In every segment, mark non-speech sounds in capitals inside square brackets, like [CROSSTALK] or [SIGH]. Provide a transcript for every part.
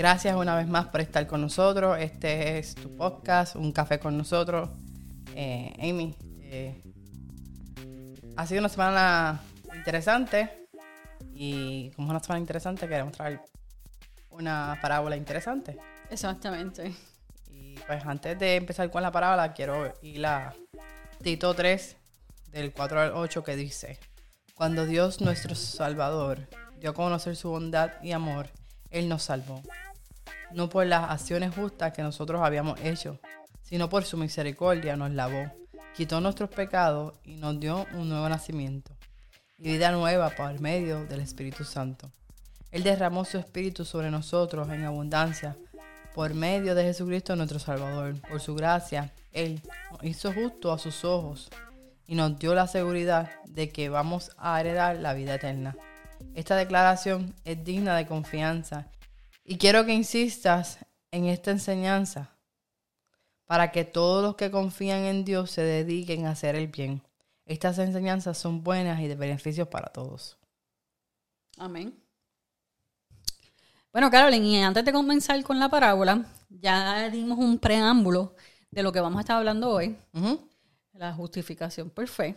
Gracias una vez más por estar con nosotros. Este es tu podcast, Un Café con nosotros. Eh, Amy, eh, ha sido una semana interesante y como es una semana interesante queremos traer una parábola interesante. Exactamente. Y pues antes de empezar con la parábola quiero ir a Tito 3 del 4 al 8 que dice, cuando Dios nuestro Salvador dio a conocer su bondad y amor, Él nos salvó. No por las acciones justas que nosotros habíamos hecho, sino por su misericordia nos lavó, quitó nuestros pecados y nos dio un nuevo nacimiento y vida nueva por medio del Espíritu Santo. Él derramó su Espíritu sobre nosotros en abundancia por medio de Jesucristo nuestro Salvador. Por su gracia, Él nos hizo justo a sus ojos y nos dio la seguridad de que vamos a heredar la vida eterna. Esta declaración es digna de confianza y quiero que insistas en esta enseñanza para que todos los que confían en Dios se dediquen a hacer el bien. Estas enseñanzas son buenas y de beneficios para todos. Amén. Bueno, Carolyn, y antes de comenzar con la parábola, ya dimos un preámbulo de lo que vamos a estar hablando hoy, la justificación por fe.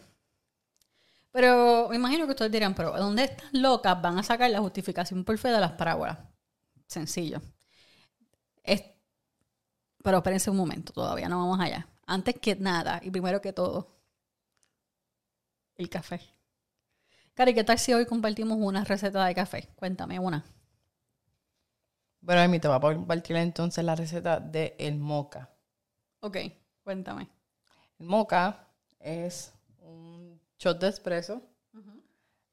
Pero me imagino que ustedes dirán, pero ¿dónde estas locas van a sacar la justificación por fe de las parábolas? Sencillo. pero espérense un momento, todavía no vamos allá. Antes que nada, y primero que todo, el café. Cari, ¿qué tal si hoy compartimos una receta de café? Cuéntame una. Bueno, Amy, te voy a compartir entonces la receta de el moca. Ok, cuéntame. El moca es un shot de espresso,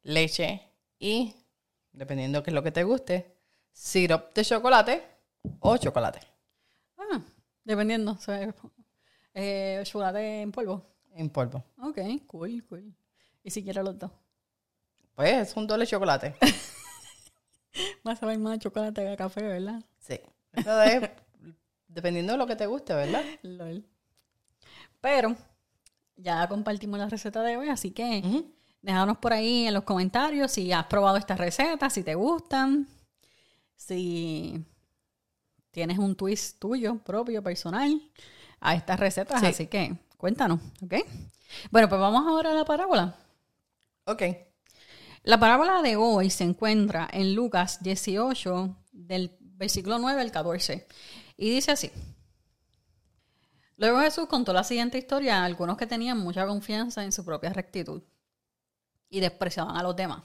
leche y, dependiendo de qué es lo que te guste, syrup de chocolate o chocolate. Ah, dependiendo. eh, chocolate en polvo. En polvo. Ok, cool, cool. ¿Y si quiero los dos? Pues es un doble chocolate. [LAUGHS] Más a saber más chocolate que café, ¿verdad? Sí. Eso es [LAUGHS] dependiendo de lo que te guste, ¿verdad? Lol. Pero ya compartimos la receta de hoy, así que déjanos por ahí en los comentarios si has probado esta receta, si te gustan, si tienes un twist tuyo, propio, personal, a estas recetas. Así que cuéntanos, ¿ok? Bueno, pues vamos ahora a la parábola. Ok. La parábola de hoy se encuentra en Lucas 18, del versículo 9 al 14, y dice así. Luego Jesús contó la siguiente historia a algunos que tenían mucha confianza en su propia rectitud y despreciaban a los demás.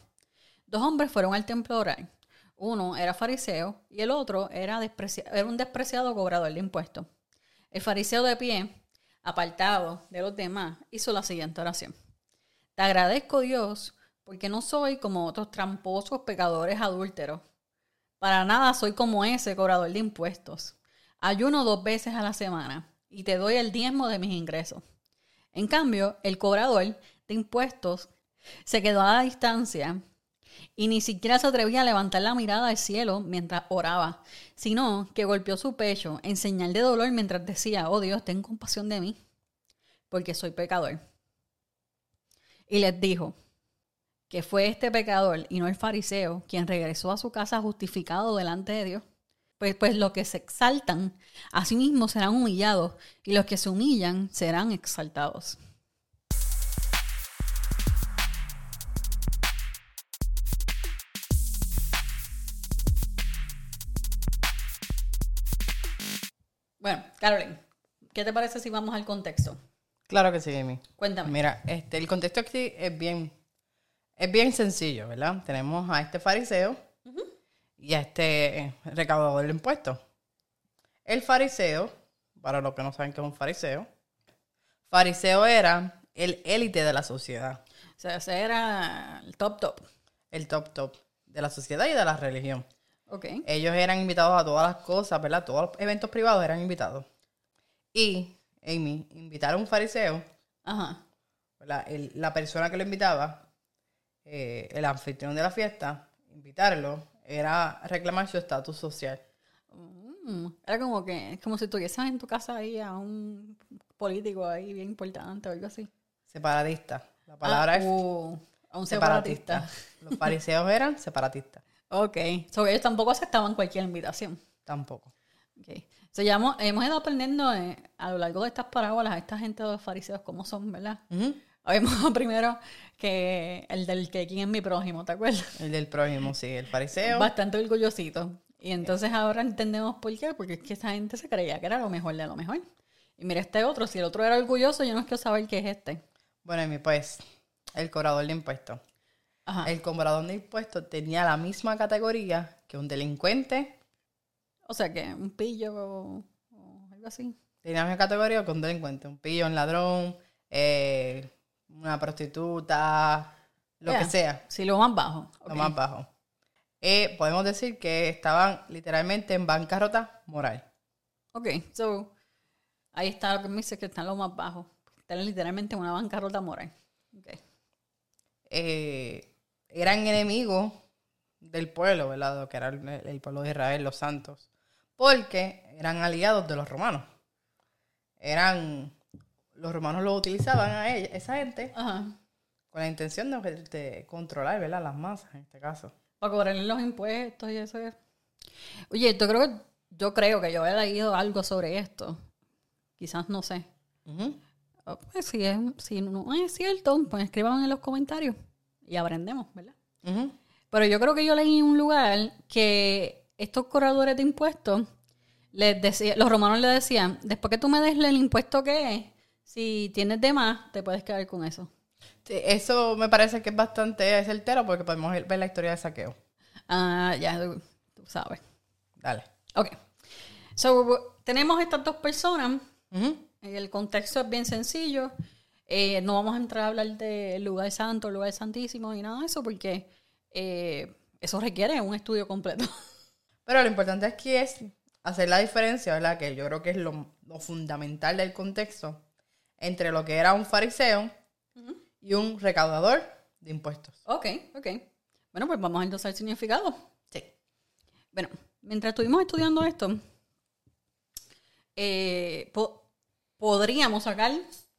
Dos hombres fueron al templo a orar. Uno era fariseo y el otro era, era un despreciado cobrador de impuestos. El fariseo de pie, apartado de los demás, hizo la siguiente oración. Te agradezco Dios porque no soy como otros tramposos pecadores adúlteros. Para nada soy como ese cobrador de impuestos. Ayuno dos veces a la semana y te doy el diezmo de mis ingresos. En cambio, el cobrador de impuestos se quedó a la distancia y ni siquiera se atrevía a levantar la mirada al cielo mientras oraba, sino que golpeó su pecho en señal de dolor mientras decía, oh Dios, ten compasión de mí, porque soy pecador. Y les dijo, que fue este pecador y no el fariseo quien regresó a su casa justificado delante de Dios. Pues, pues los que se exaltan a sí mismos serán humillados y los que se humillan serán exaltados. Carolyn, ¿qué te parece si vamos al contexto? Claro que sí, Amy. Cuéntame. Mira, este, el contexto aquí es bien es bien sencillo, ¿verdad? Tenemos a este fariseo y a este recaudador de impuestos. El fariseo, para los que no saben qué es un fariseo, fariseo era el élite de la sociedad. O sea, ese era el top top. El top top de la sociedad y de la religión. Okay. Ellos eran invitados a todas las cosas, ¿verdad? Todos los eventos privados eran invitados. Y, Amy, invitar a un fariseo, Ajá. la persona que lo invitaba eh, el anfitrión de la fiesta, invitarlo, era reclamar su estatus social. Mm, era como que, como si tuvieses en tu casa ahí a un político ahí bien importante o algo así. Separatista. La palabra ah, es uh, a un separatista. Los fariseos eran separatistas. [LAUGHS] Ok. So, ellos tampoco aceptaban cualquier invitación. Tampoco. Ok. So, ya hemos, hemos ido aprendiendo eh, a lo largo de estas parábolas a esta gente de los fariseos cómo son, ¿verdad? Vimos [LAUGHS] primero que el del que quién es mi prójimo, ¿te acuerdas? El del prójimo, sí, el fariseo. Bastante orgullosito. Y entonces ahora entendemos por qué, porque es que esa gente se creía que era lo mejor de lo mejor. Y mira este otro, si el otro era orgulloso, yo no quiero saber qué es este. Bueno, y mi pues, el cobrador de impuestos. Ajá. El cobrador de impuestos tenía la misma categoría que un delincuente. O sea que un pillo o, o algo así. Tenía la misma categoría que un delincuente. Un pillo, un ladrón, eh, una prostituta, lo Yeah. que sea, Sí, lo más bajo. lo más bajo. Eh, podemos decir que estaban literalmente en bancarrota moral. Ok, so ahí está lo que me dice que están los más bajos. Están literalmente en una bancarrota moral. Ok. eh, eran enemigos del pueblo, ¿verdad? Que era el, el pueblo de Israel, los santos, porque eran aliados de los romanos. Eran, los romanos los utilizaban a ella, esa gente Ajá. con la intención de, de controlar, ¿verdad? Las masas, en este caso. Para cobrarle los impuestos y eso. Oye, yo creo que yo creo que yo he leído algo sobre esto. Quizás no sé. Oh, Pues si, es, si no es cierto, pues escriban en los comentarios y aprendemos, ¿verdad? Ujú. Pero yo creo que yo leí en un lugar que estos cobradores de impuestos, les decía, los romanos le decían, después que tú me des el impuesto que es, si tienes de más, te puedes quedar con eso. Sí, eso me parece que es bastante certero porque podemos ver la historia de saqueo. Ah, ya, tú, sabes. Dale. Ok. So, tenemos estas dos personas. Ujú. El contexto es bien sencillo. Eh, no vamos a entrar a hablar del lugar santo, el lugar santísimo y nada de eso porque eh, eso requiere un estudio completo. [LAUGHS] Pero lo importante aquí es hacer la diferencia, ¿verdad? Que yo creo que es lo, lo fundamental del contexto entre lo que era un fariseo y un recaudador de impuestos. ok, ok. Bueno, pues vamos entonces al significado. Sí. Bueno, mientras estuvimos estudiando esto, eh, po- podríamos sacar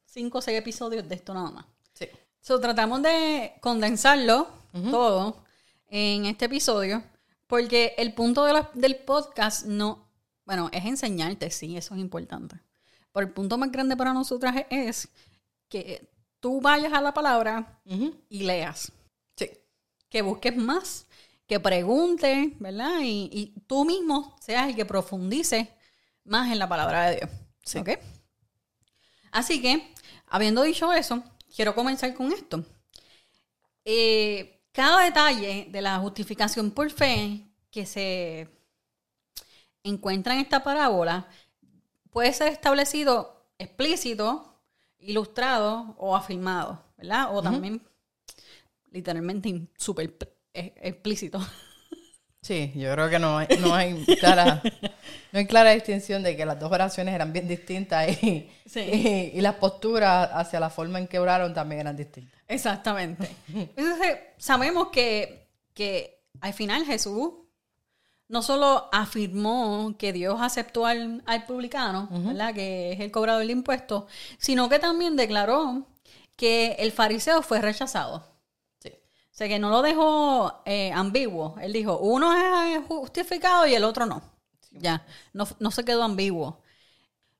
cinco o seis episodios de esto nada más. Sí. So, tratamos de condensarlo todo en este episodio, porque el punto de la- del podcast no, bueno, es enseñarte, sí, eso es importante. Pero el punto más grande para nosotras es que tú vayas a la palabra y leas, Sí. que busques más, que preguntes, ¿verdad? Y, y tú mismo seas el que profundice más en la palabra de Dios. Sí. ¿Ok? Así que, habiendo dicho eso, quiero comenzar con esto. Eh, cada detalle de la justificación por fe que se encuentra en esta parábola puede ser establecido explícito, ilustrado o afirmado, ¿verdad? O también literalmente súper eh, explícito. [LAUGHS] Sí, yo creo que no hay, no hay clara, [LAUGHS] no hay clara distinción de que las dos oraciones eran bien distintas y, Sí. y, y las posturas hacia la forma en que oraron también eran distintas. Exactamente. [LAUGHS] Entonces, sabemos que, que al final Jesús no solo afirmó que Dios aceptó al, al publicano, ¿verdad? Que es el cobrador de impuestos, sino que también declaró que el fariseo fue rechazado. O sea, que no lo dejó eh, ambiguo. Él dijo, uno es justificado y el otro no. Ya, no, no se quedó ambiguo.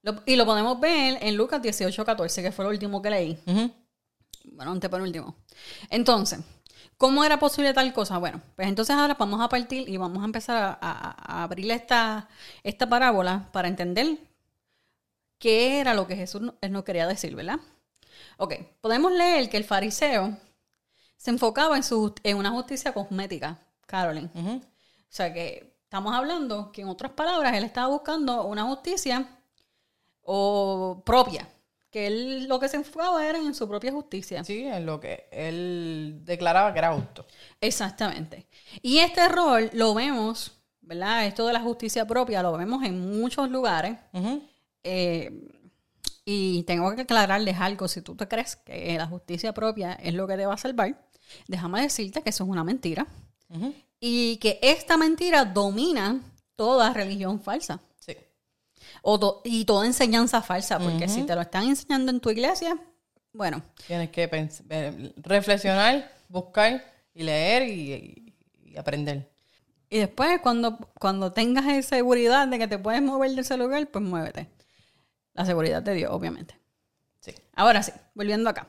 Lo- y lo podemos ver en Lucas 18, 14, que fue lo último que leí. Bueno, antepenúltimo. Entonces, ¿cómo era posible tal cosa? Bueno, pues entonces ahora vamos a partir y vamos a empezar a, a- a abrir esta, esta parábola para entender qué era lo que Jesús no- nos quería decir, ¿verdad? Ok, podemos leer que el fariseo se enfocaba en, su, en una justicia cosmética, Carolyn. O sea que estamos hablando que en otras palabras él estaba buscando una justicia o propia, que él lo que se enfocaba era en su propia justicia. Sí, en lo que él declaraba que era justo. Exactamente. Y este error lo vemos, ¿verdad? Esto de la justicia propia lo vemos en muchos lugares. Eh, y tengo que aclararles algo. Si tú te crees que la justicia propia es lo que te va a salvar, déjame decirte que eso es una mentira. Y que esta mentira domina toda religión falsa. Sí. O to- y toda enseñanza falsa, porque si te lo están enseñando en tu iglesia, bueno, Tienes que eh, reflexionar, buscar y leer y aprender. Y después, cuando, cuando tengas esa seguridad de que te puedes mover de ese lugar, pues muévete. La seguridad de Dios, obviamente. Sí. Ahora sí, volviendo acá.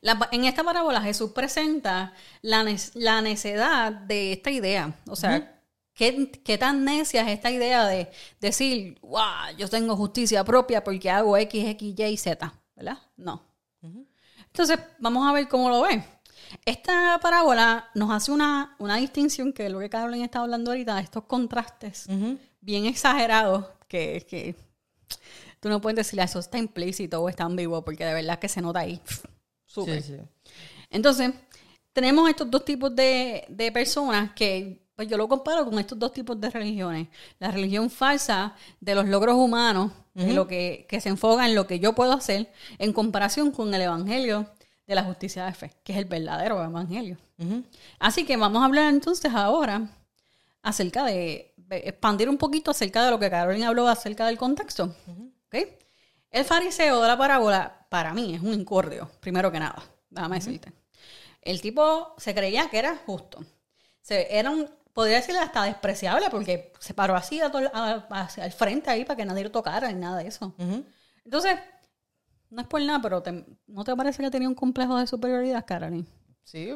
La- en esta parábola Jesús presenta la, ne- la necedad de esta idea. O sea, ¿qué, qué tan necia es esta idea de decir, wow, yo tengo justicia propia porque hago X, X, Y y Z? ¿Verdad? No. Entonces, vamos a ver cómo lo ven. Esta parábola nos hace una, una distinción que es lo que Carolyn está hablando ahorita, estos contrastes bien exagerados que, que tú no puedes decirle eso está implícito o está ambiguo porque de verdad que se nota ahí. Súper. Sí, sí. Entonces, tenemos estos dos tipos de, de personas que pues yo lo comparo con estos dos tipos de religiones. La religión falsa de los logros humanos, de lo que, que se enfoca en lo que yo puedo hacer, en comparación con el evangelio de la justicia de fe, que es el verdadero evangelio. Así que vamos a hablar entonces ahora acerca de, de expandir un poquito acerca de lo que Carolina habló acerca del contexto. ¿Ok? El fariseo de la parábola, para mí, es un incordio, primero que nada. Déjame decirte. El tipo se creía que era justo. Se, era un, podría decirle hasta despreciable porque se paró así a todo- a- hacia el frente ahí para que nadie lo tocara ni nada de eso. Entonces, no es por nada, pero te- ¿no te parece que tenía un complejo de superioridad, Carolina? Sí,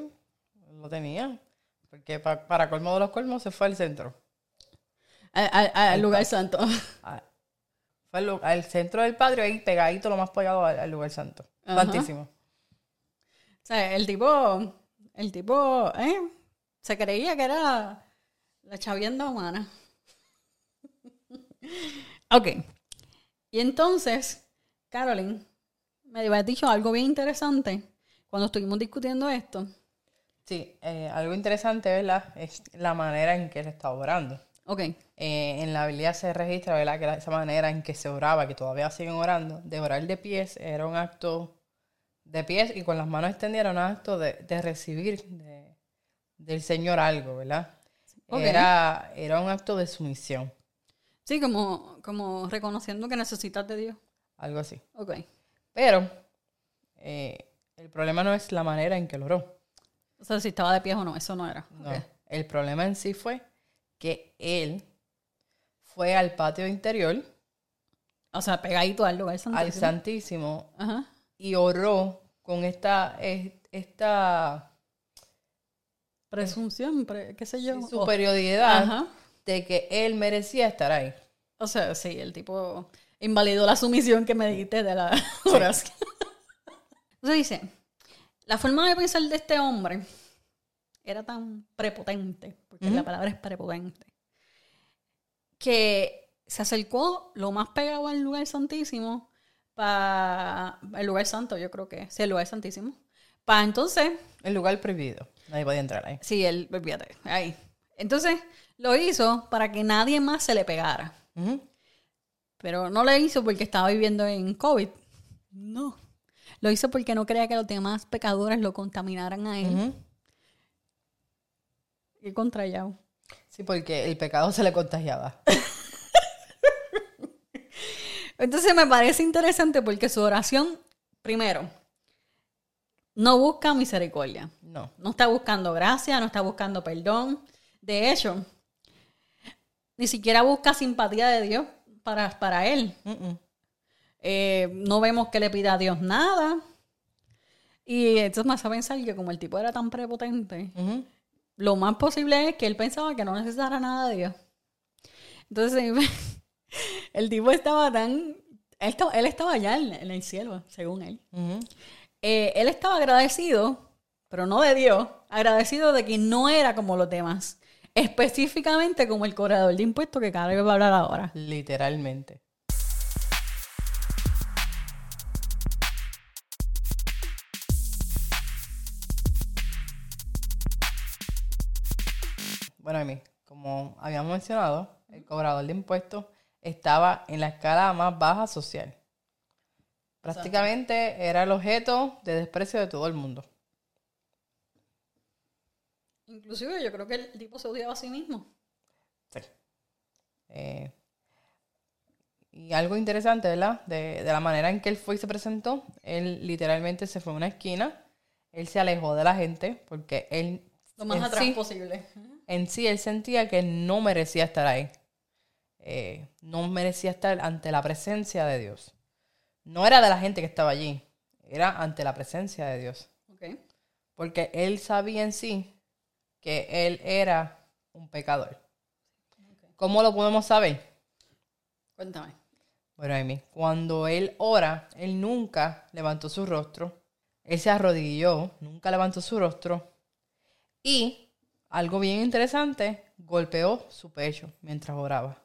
lo tenía. Porque pa- para colmo de los colmos se fue al centro. Al, al- al lugar santo. A- Fue al, centro del patio, ahí pegadito, lo más pegado al, al lugar santo. Ajá. Santísimo. O sea, el tipo, el tipo, ¿eh? Se creía que era la chavienda humana. [LAUGHS] ok. Y entonces, Carolyn, me habías dicho algo bien interesante cuando estuvimos discutiendo esto. Sí, eh, algo interesante, ¿verdad? Es la manera en que se está orando. Ok. Eh, en la Biblia se registra, ¿verdad? Que esa manera en que se oraba, que todavía siguen orando, de orar de pies, era un acto de pies y con las manos extendidas era un acto de, de recibir de- del Señor algo, ¿verdad? Era, era un acto de sumisión, Sí, como, como reconociendo que necesitas de Dios. algo así. Ok. Pero eh, el problema no es la manera en que lo oró. O sea, si estaba de pie o no, eso no era. No. El problema en sí fue que él fue al patio interior, O sea, pegadito al lugar al santísimo. Santísimo, Ajá. y oró con esta, es- esta Presunción, pre- qué sé yo. O- superioridad Ajá. de que él merecía estar ahí. O sea, sí, el tipo invalidó la sumisión que me dijiste de la [LAUGHS] oración. Entonces dice, la forma de pensar de este hombre era tan prepotente, porque la palabra es prepotente, que se acercó lo más pegado al lugar santísimo, para el lugar santo, yo creo que, sí, el lugar santísimo, para entonces El lugar prohibido. Nadie podía entrar ahí. Sí, él, olvídate, ahí. Entonces, lo hizo para que nadie más se le pegara. Pero no lo hizo porque estaba viviendo en COVID. No. Lo hizo porque no quería que los demás pecadores lo contaminaran a él. Contra ya. Sí, porque el pecado se le contagiaba. Entonces me parece interesante porque su oración, primero, no busca misericordia. No. No está buscando gracia, no está buscando perdón. De hecho, ni siquiera busca simpatía de Dios para, para él. Eh, no vemos que le pida a Dios nada. Y entonces me hace pensar que como el tipo era tan prepotente. Lo más posible es que él pensaba que no necesitara nada de Dios. Entonces, [LAUGHS] el tipo estaba tan... Él estaba, él estaba allá en, el cielo, según él. Eh, él estaba agradecido, pero no de Dios, agradecido de que no era como los demás. Específicamente como el cobrador de impuestos que cada vez va a hablar ahora. Literalmente. Bueno, Amy, como habíamos mencionado, el cobrador de impuestos estaba en la escala más baja social. Prácticamente era el objeto de desprecio de todo el mundo. Inclusive yo creo que el tipo se odiaba a sí mismo. Sí. Eh, y algo interesante, ¿verdad? De, de la manera en que él fue y se presentó, él literalmente se fue a una esquina, él se alejó de la gente porque él Lo más atrás sí, posible. En sí él sentía que no merecía estar ahí. Eh, no merecía estar ante la presencia de Dios. No era de la gente que estaba allí, era ante la presencia de Dios. Porque él sabía en sí que él era un pecador. ¿Cómo lo podemos saber? Cuéntame. Bueno, Amy, cuando él ora, él nunca levantó su rostro. Él se arrodilló, nunca levantó su rostro. Y, algo bien interesante, golpeó su pecho mientras oraba.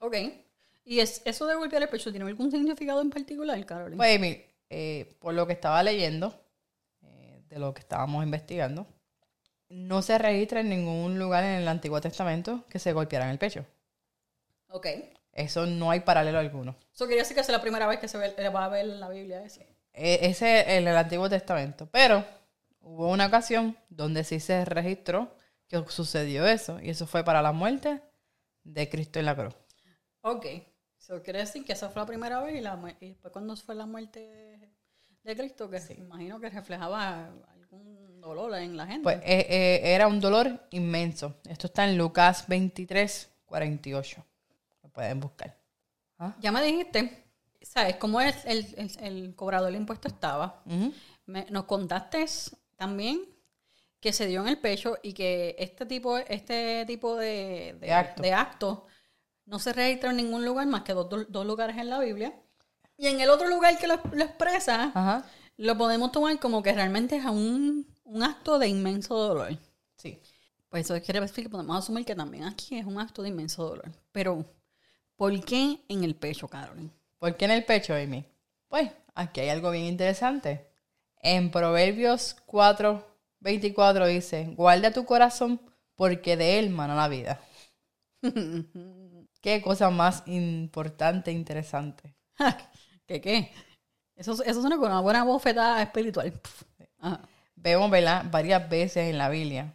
Ok. ¿Y es, eso de golpear el pecho tiene algún significado en particular, Carolina? Pues, Amy, eh, por lo que estaba leyendo, eh, de lo que estábamos investigando, no se registra en ningún lugar en el Antiguo Testamento que se golpeara en el pecho. ok. Eso no hay paralelo alguno. Eso quería decir que es la primera vez que se ve, va a ver en la Biblia eso. E- Ese es en el Antiguo Testamento. Pero hubo una ocasión donde sí se registró que sucedió eso. Y eso fue para la muerte de Cristo en la cruz. Ok. Eso quiere decir que esa fue la primera vez y, la, mu- y después cuando fue la muerte de Cristo, que me imagino que reflejaba algún dolor en la gente. Pues eh, eh, era un dolor inmenso. Esto está en Lucas 23, 48. Lo pueden buscar. ¿Ah? ya me dijiste, ¿sabes cómo es el, el, el cobrador de impuesto estaba? Me- nos contaste también que se dio en el pecho y que este tipo, este tipo de, de, De acto. no se registra en ningún lugar más que dos, dos- dos lugares en la Biblia. Y en el otro lugar que lo, lo expresa, Ajá. lo podemos tomar como que realmente es un, un acto de inmenso dolor. Sí. Pues eso quiere decir que podemos asumir que también aquí es un acto de inmenso dolor. Pero, ¿por qué en el pecho, Carolyn? ¿Por qué en el pecho, Amy? Pues aquí hay algo bien interesante. En Proverbios 4, 24 dice, guarda tu corazón porque de él mana la vida. [LAUGHS] Qué cosa más importante e interesante. [LAUGHS] ¿Qué qué? Eso, eso suena como una buena bofetada espiritual. Ajá. Vemos, ¿verdad? Varias veces en la Biblia.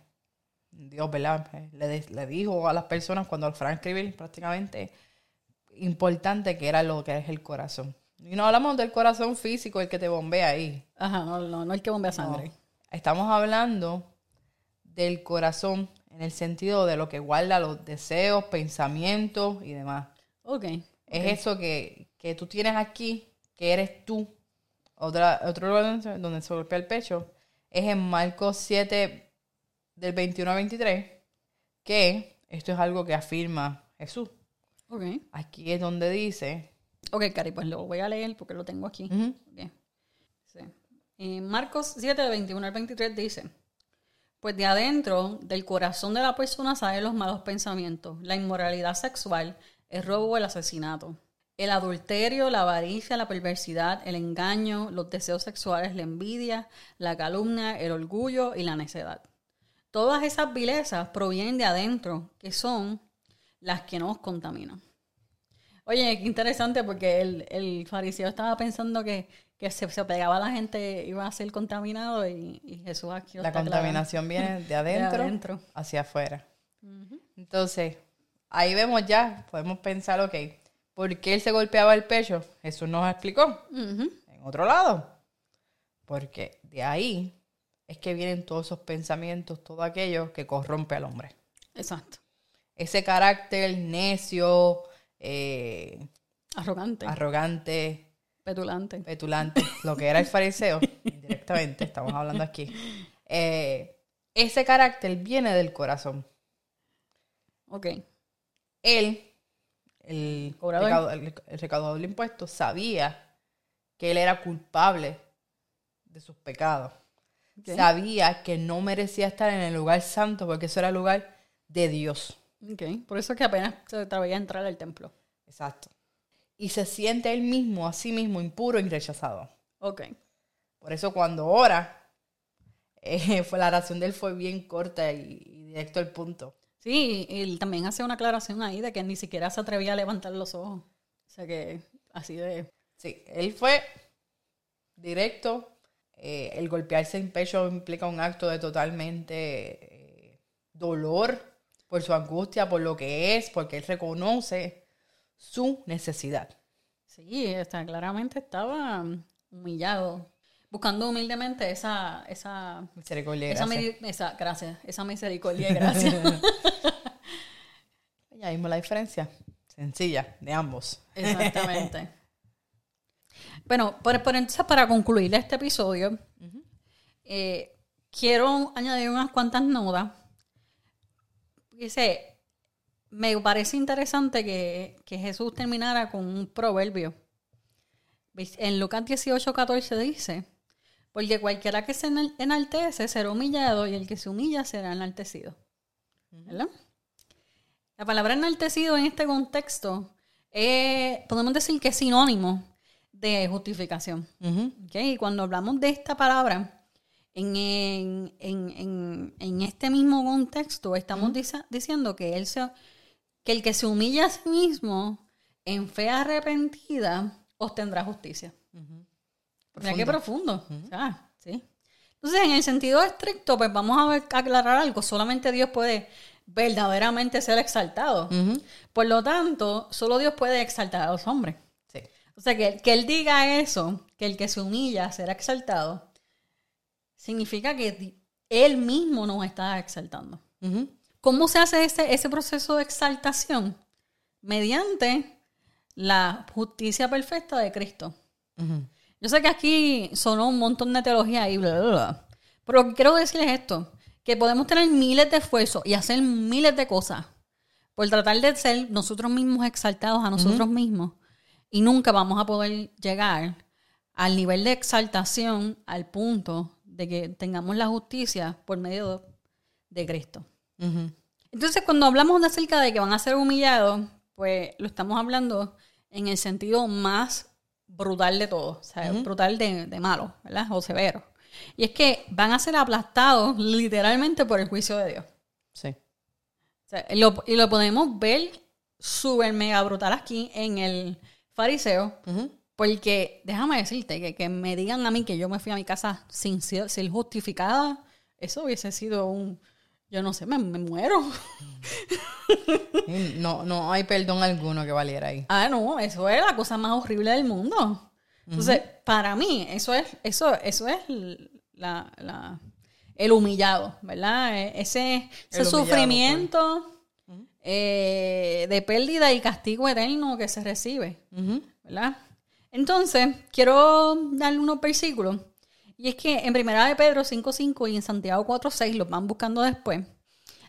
Dios, ¿verdad? Le, de- le dijo a las personas cuando fueron a escribir prácticamente importante que era lo que es el corazón. Y no hablamos del corazón físico, el que te bombea ahí. Ajá, no, no, no el que bombea sangre. Estamos hablando del corazón en el sentido de lo que guarda los deseos, pensamientos y demás. Ok. Es eso que, que tú tienes aquí, que eres tú. Otra, otro lugar donde- se golpea el pecho es en Marcos 7, del 21 al 23, que esto es algo que afirma Jesús. Ok. Aquí es donde dice, Ok, Cari, pues lo voy a leer porque lo tengo aquí. Sí. En Marcos 7, de 21 al 23 dice, pues de adentro del corazón de la persona salen los malos pensamientos, la inmoralidad sexual, el robo o el asesinato, el adulterio, la avaricia, la perversidad, el engaño, los deseos sexuales, la envidia, la calumnia, el orgullo y la necedad. Todas esas vilezas provienen de adentro, que son las que nos contaminan. Oye, qué interesante porque el, el fariseo estaba pensando que, que se, se pegaba a la gente iba a ser contaminado y, y Jesús aquí lo la contaminación viene [LAUGHS] de adentro, adentro. hacia afuera. Entonces, ahí vemos ya, podemos pensar, ok, ¿por qué él se golpeaba el pecho? Jesús nos explicó. en otro lado. Porque de ahí es que vienen todos esos pensamientos, todo aquello que corrompe al hombre. Exacto. Ese carácter necio, eh, Arrogante, arrogante, petulante. petulante, [LAUGHS] lo que era el fariseo, directamente, estamos hablando aquí. eh, ese carácter viene del corazón. Ok. Él, el, Cobrador. recaudo- el- el recaudador de impuestos, sabía que él era culpable de sus pecados. Sabía que no merecía estar en el lugar santo porque eso era el lugar de Dios. Ok. Por eso es que apenas se atrevía a entrar al templo. Exacto. Y se siente él mismo, a sí mismo, impuro y rechazado. Ok. Por eso cuando ora, eh, [LAUGHS] fue, la oración de él fue bien corta y, y directo al punto. Sí, y él también hace una aclaración ahí de que ni siquiera se atrevía a levantar los ojos. O sea que así de... Sí, él fue directo. Eh, el golpearse en pecho implica un acto de totalmente eh, dolor por su angustia, por lo que es, porque él reconoce su necesidad. Sí, está, claramente estaba humillado. buscando humildemente esa, esa, Misericordia y esa, gracia. esa- gracias, esa misericordia y [LAUGHS] gracia. [LAUGHS] Ya vimos la diferencia. Sencilla, de ambos. Exactamente. [LAUGHS] bueno, por, por entonces para concluir este episodio, eh, quiero añadir unas cuantas notas. Dice, me parece interesante que, que Jesús terminara con un proverbio. En Lucas 18, 14 dice, porque cualquiera que se enal- enaltece será humillado y el que se humilla será enaltecido. ¿Verdad? La palabra enaltecido en este contexto eh, podemos decir que es sinónimo de justificación. Ujú. ¿ok? Y cuando hablamos de esta palabra, en, en- en- en- este mismo contexto, estamos dice- diciendo que, él se- que el que se humilla a sí mismo en fe arrepentida obtendrá justicia. Mira qué profundo. Sí. Entonces, en el sentido estricto, pues vamos a ver- aclarar algo. Solamente Dios puede verdaderamente ser exaltado. Por lo tanto, solo Dios puede exaltar a los hombres. Sí. O sea, que, que Él diga eso, que el que se humilla será exaltado, significa que Él mismo nos está exaltando. ¿Cómo se hace ese, ese proceso de exaltación? Mediante la justicia perfecta de Cristo. Yo sé que aquí sonó un montón de teología y bla, bla, bla. Pero lo que quiero decirles esto, que podemos tener miles de esfuerzos y hacer miles de cosas por tratar de ser nosotros mismos exaltados a nosotros mismos y nunca vamos a poder llegar al nivel de exaltación al punto de que tengamos la justicia por medio de Cristo. Entonces, cuando hablamos de acerca de que van a ser humillados, pues lo estamos hablando en el sentido más brutal de todo, o sea, brutal de, de malo, ¿verdad? O severo. Y es que van a ser aplastados literalmente por el juicio de Dios. Sí. O sea, y lo, y lo podemos ver súper mega brutal aquí en el fariseo. Porque déjame decirte que, que me digan a mí que yo me fui a mi casa sin ser, justificada, eso hubiese sido un, yo no sé, me, me muero. Y No, no hay perdón alguno que valiera ahí. Ah, no, eso es la cosa más horrible del mundo. Entonces, para mí, eso es, eso, eso es la, la- el humillado, ¿verdad? E- Ese, ese sufrimiento eh, de pérdida y castigo eterno que se recibe. ¿verdad? Entonces, quiero darle unos versículos. Y es que en Primera de Pedro 5.5 y en Santiago 4.6, los van buscando después,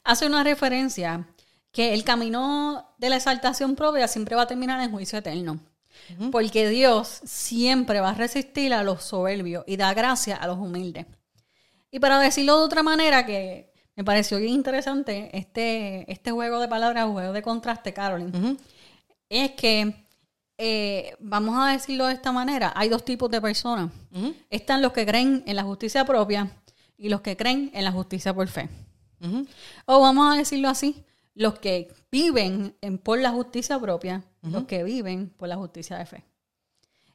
hace una referencia que el camino de la exaltación propia siempre va a terminar en juicio eterno. Porque Dios siempre va a resistir a los soberbios y da gracia a los humildes. Y para decirlo de otra manera, que me pareció bien interesante este, este juego de palabras, juego de contraste, Carolyn, es que, eh, vamos a decirlo de esta manera, hay dos tipos de personas. Están los que creen en la justicia propia y los que creen en la justicia por fe. O vamos a decirlo así, los que viven en- por la justicia propia, y los que viven por la justicia de fe.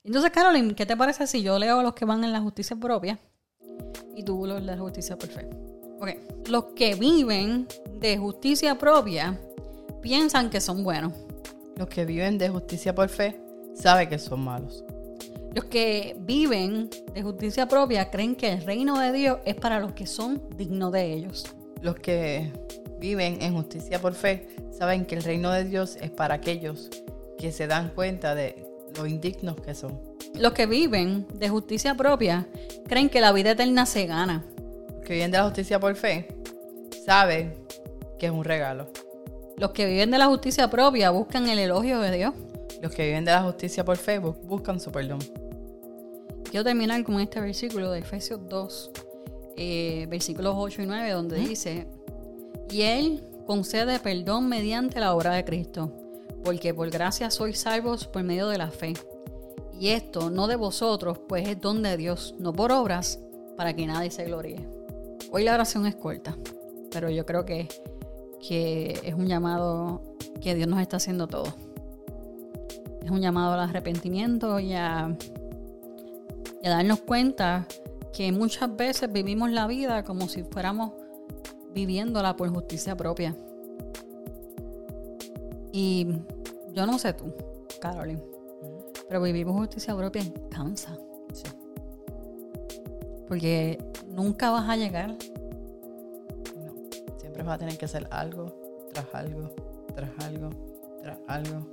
Entonces, Carolyn, ¿qué te parece si yo leo los que van en la justicia propia y tú los de la justicia por fe? Los que viven de justicia propia piensan que son buenos. Los que viven de justicia por fe saben que son malos. Los que viven de justicia propia creen que el reino de Dios es para los que son dignos de ellos. Los que viven en justicia por fe saben que el reino de Dios es para aquellos que se dan cuenta de lo indignos que son. Los que viven de justicia propia creen que la vida eterna se gana. Los que viven de la justicia por fe saben que es un regalo. Los que viven de la justicia propia buscan el elogio de Dios. Los que viven de la justicia por fe bu- buscan su perdón. Quiero terminar con este versículo de Efesios 2, eh, versículos 8 y 9, donde dice, y Él concede perdón mediante la obra de Cristo, porque por gracia sois salvos por medio de la fe. Y esto no de vosotros, pues es don de Dios, no por obras, para que nadie se gloríe. Hoy la oración es corta, pero yo creo que, que es un llamado que Dios nos está haciendo todo. Es un llamado al arrepentimiento y a, y a darnos cuenta que muchas veces vivimos la vida como si fuéramos viviéndola por justicia propia. Y yo no sé tú, Carolyn, pero vivimos justicia propia cansa. Sí. Porque nunca vas a llegar. Siempre vas a tener que hacer algo, tras algo, tras algo, tras algo.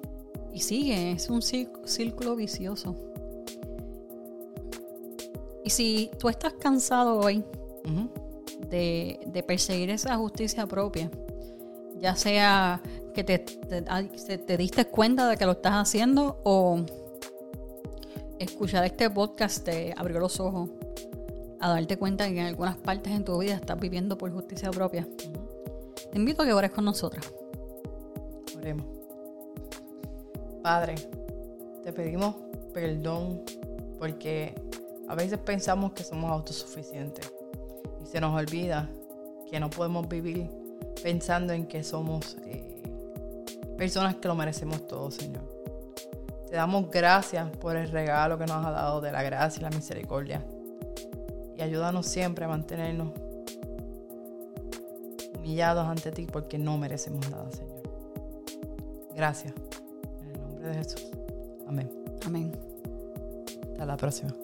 Y sigue, es un círculo, vicioso. Y si tú estás cansado hoy de, de perseguir esa justicia propia, ya sea que te, te- te diste cuenta de que lo estás haciendo o escuchar este podcast te abrió los ojos a darte cuenta que en algunas partes en tu vida estás viviendo por justicia propia. Te invito a que ores con nosotras. Oremos. Padre, te pedimos perdón porque a veces pensamos que somos autosuficientes y se nos olvida que no podemos vivir pensando en que somos eh, personas que lo merecemos todo, Señor. Te damos gracias por el regalo que nos ha dado de la gracia y la misericordia. Y ayúdanos siempre a mantenernos humillados ante ti porque no merecemos nada, Señor. Gracias. En el nombre de Jesús. Amén. Amén. Hasta la próxima.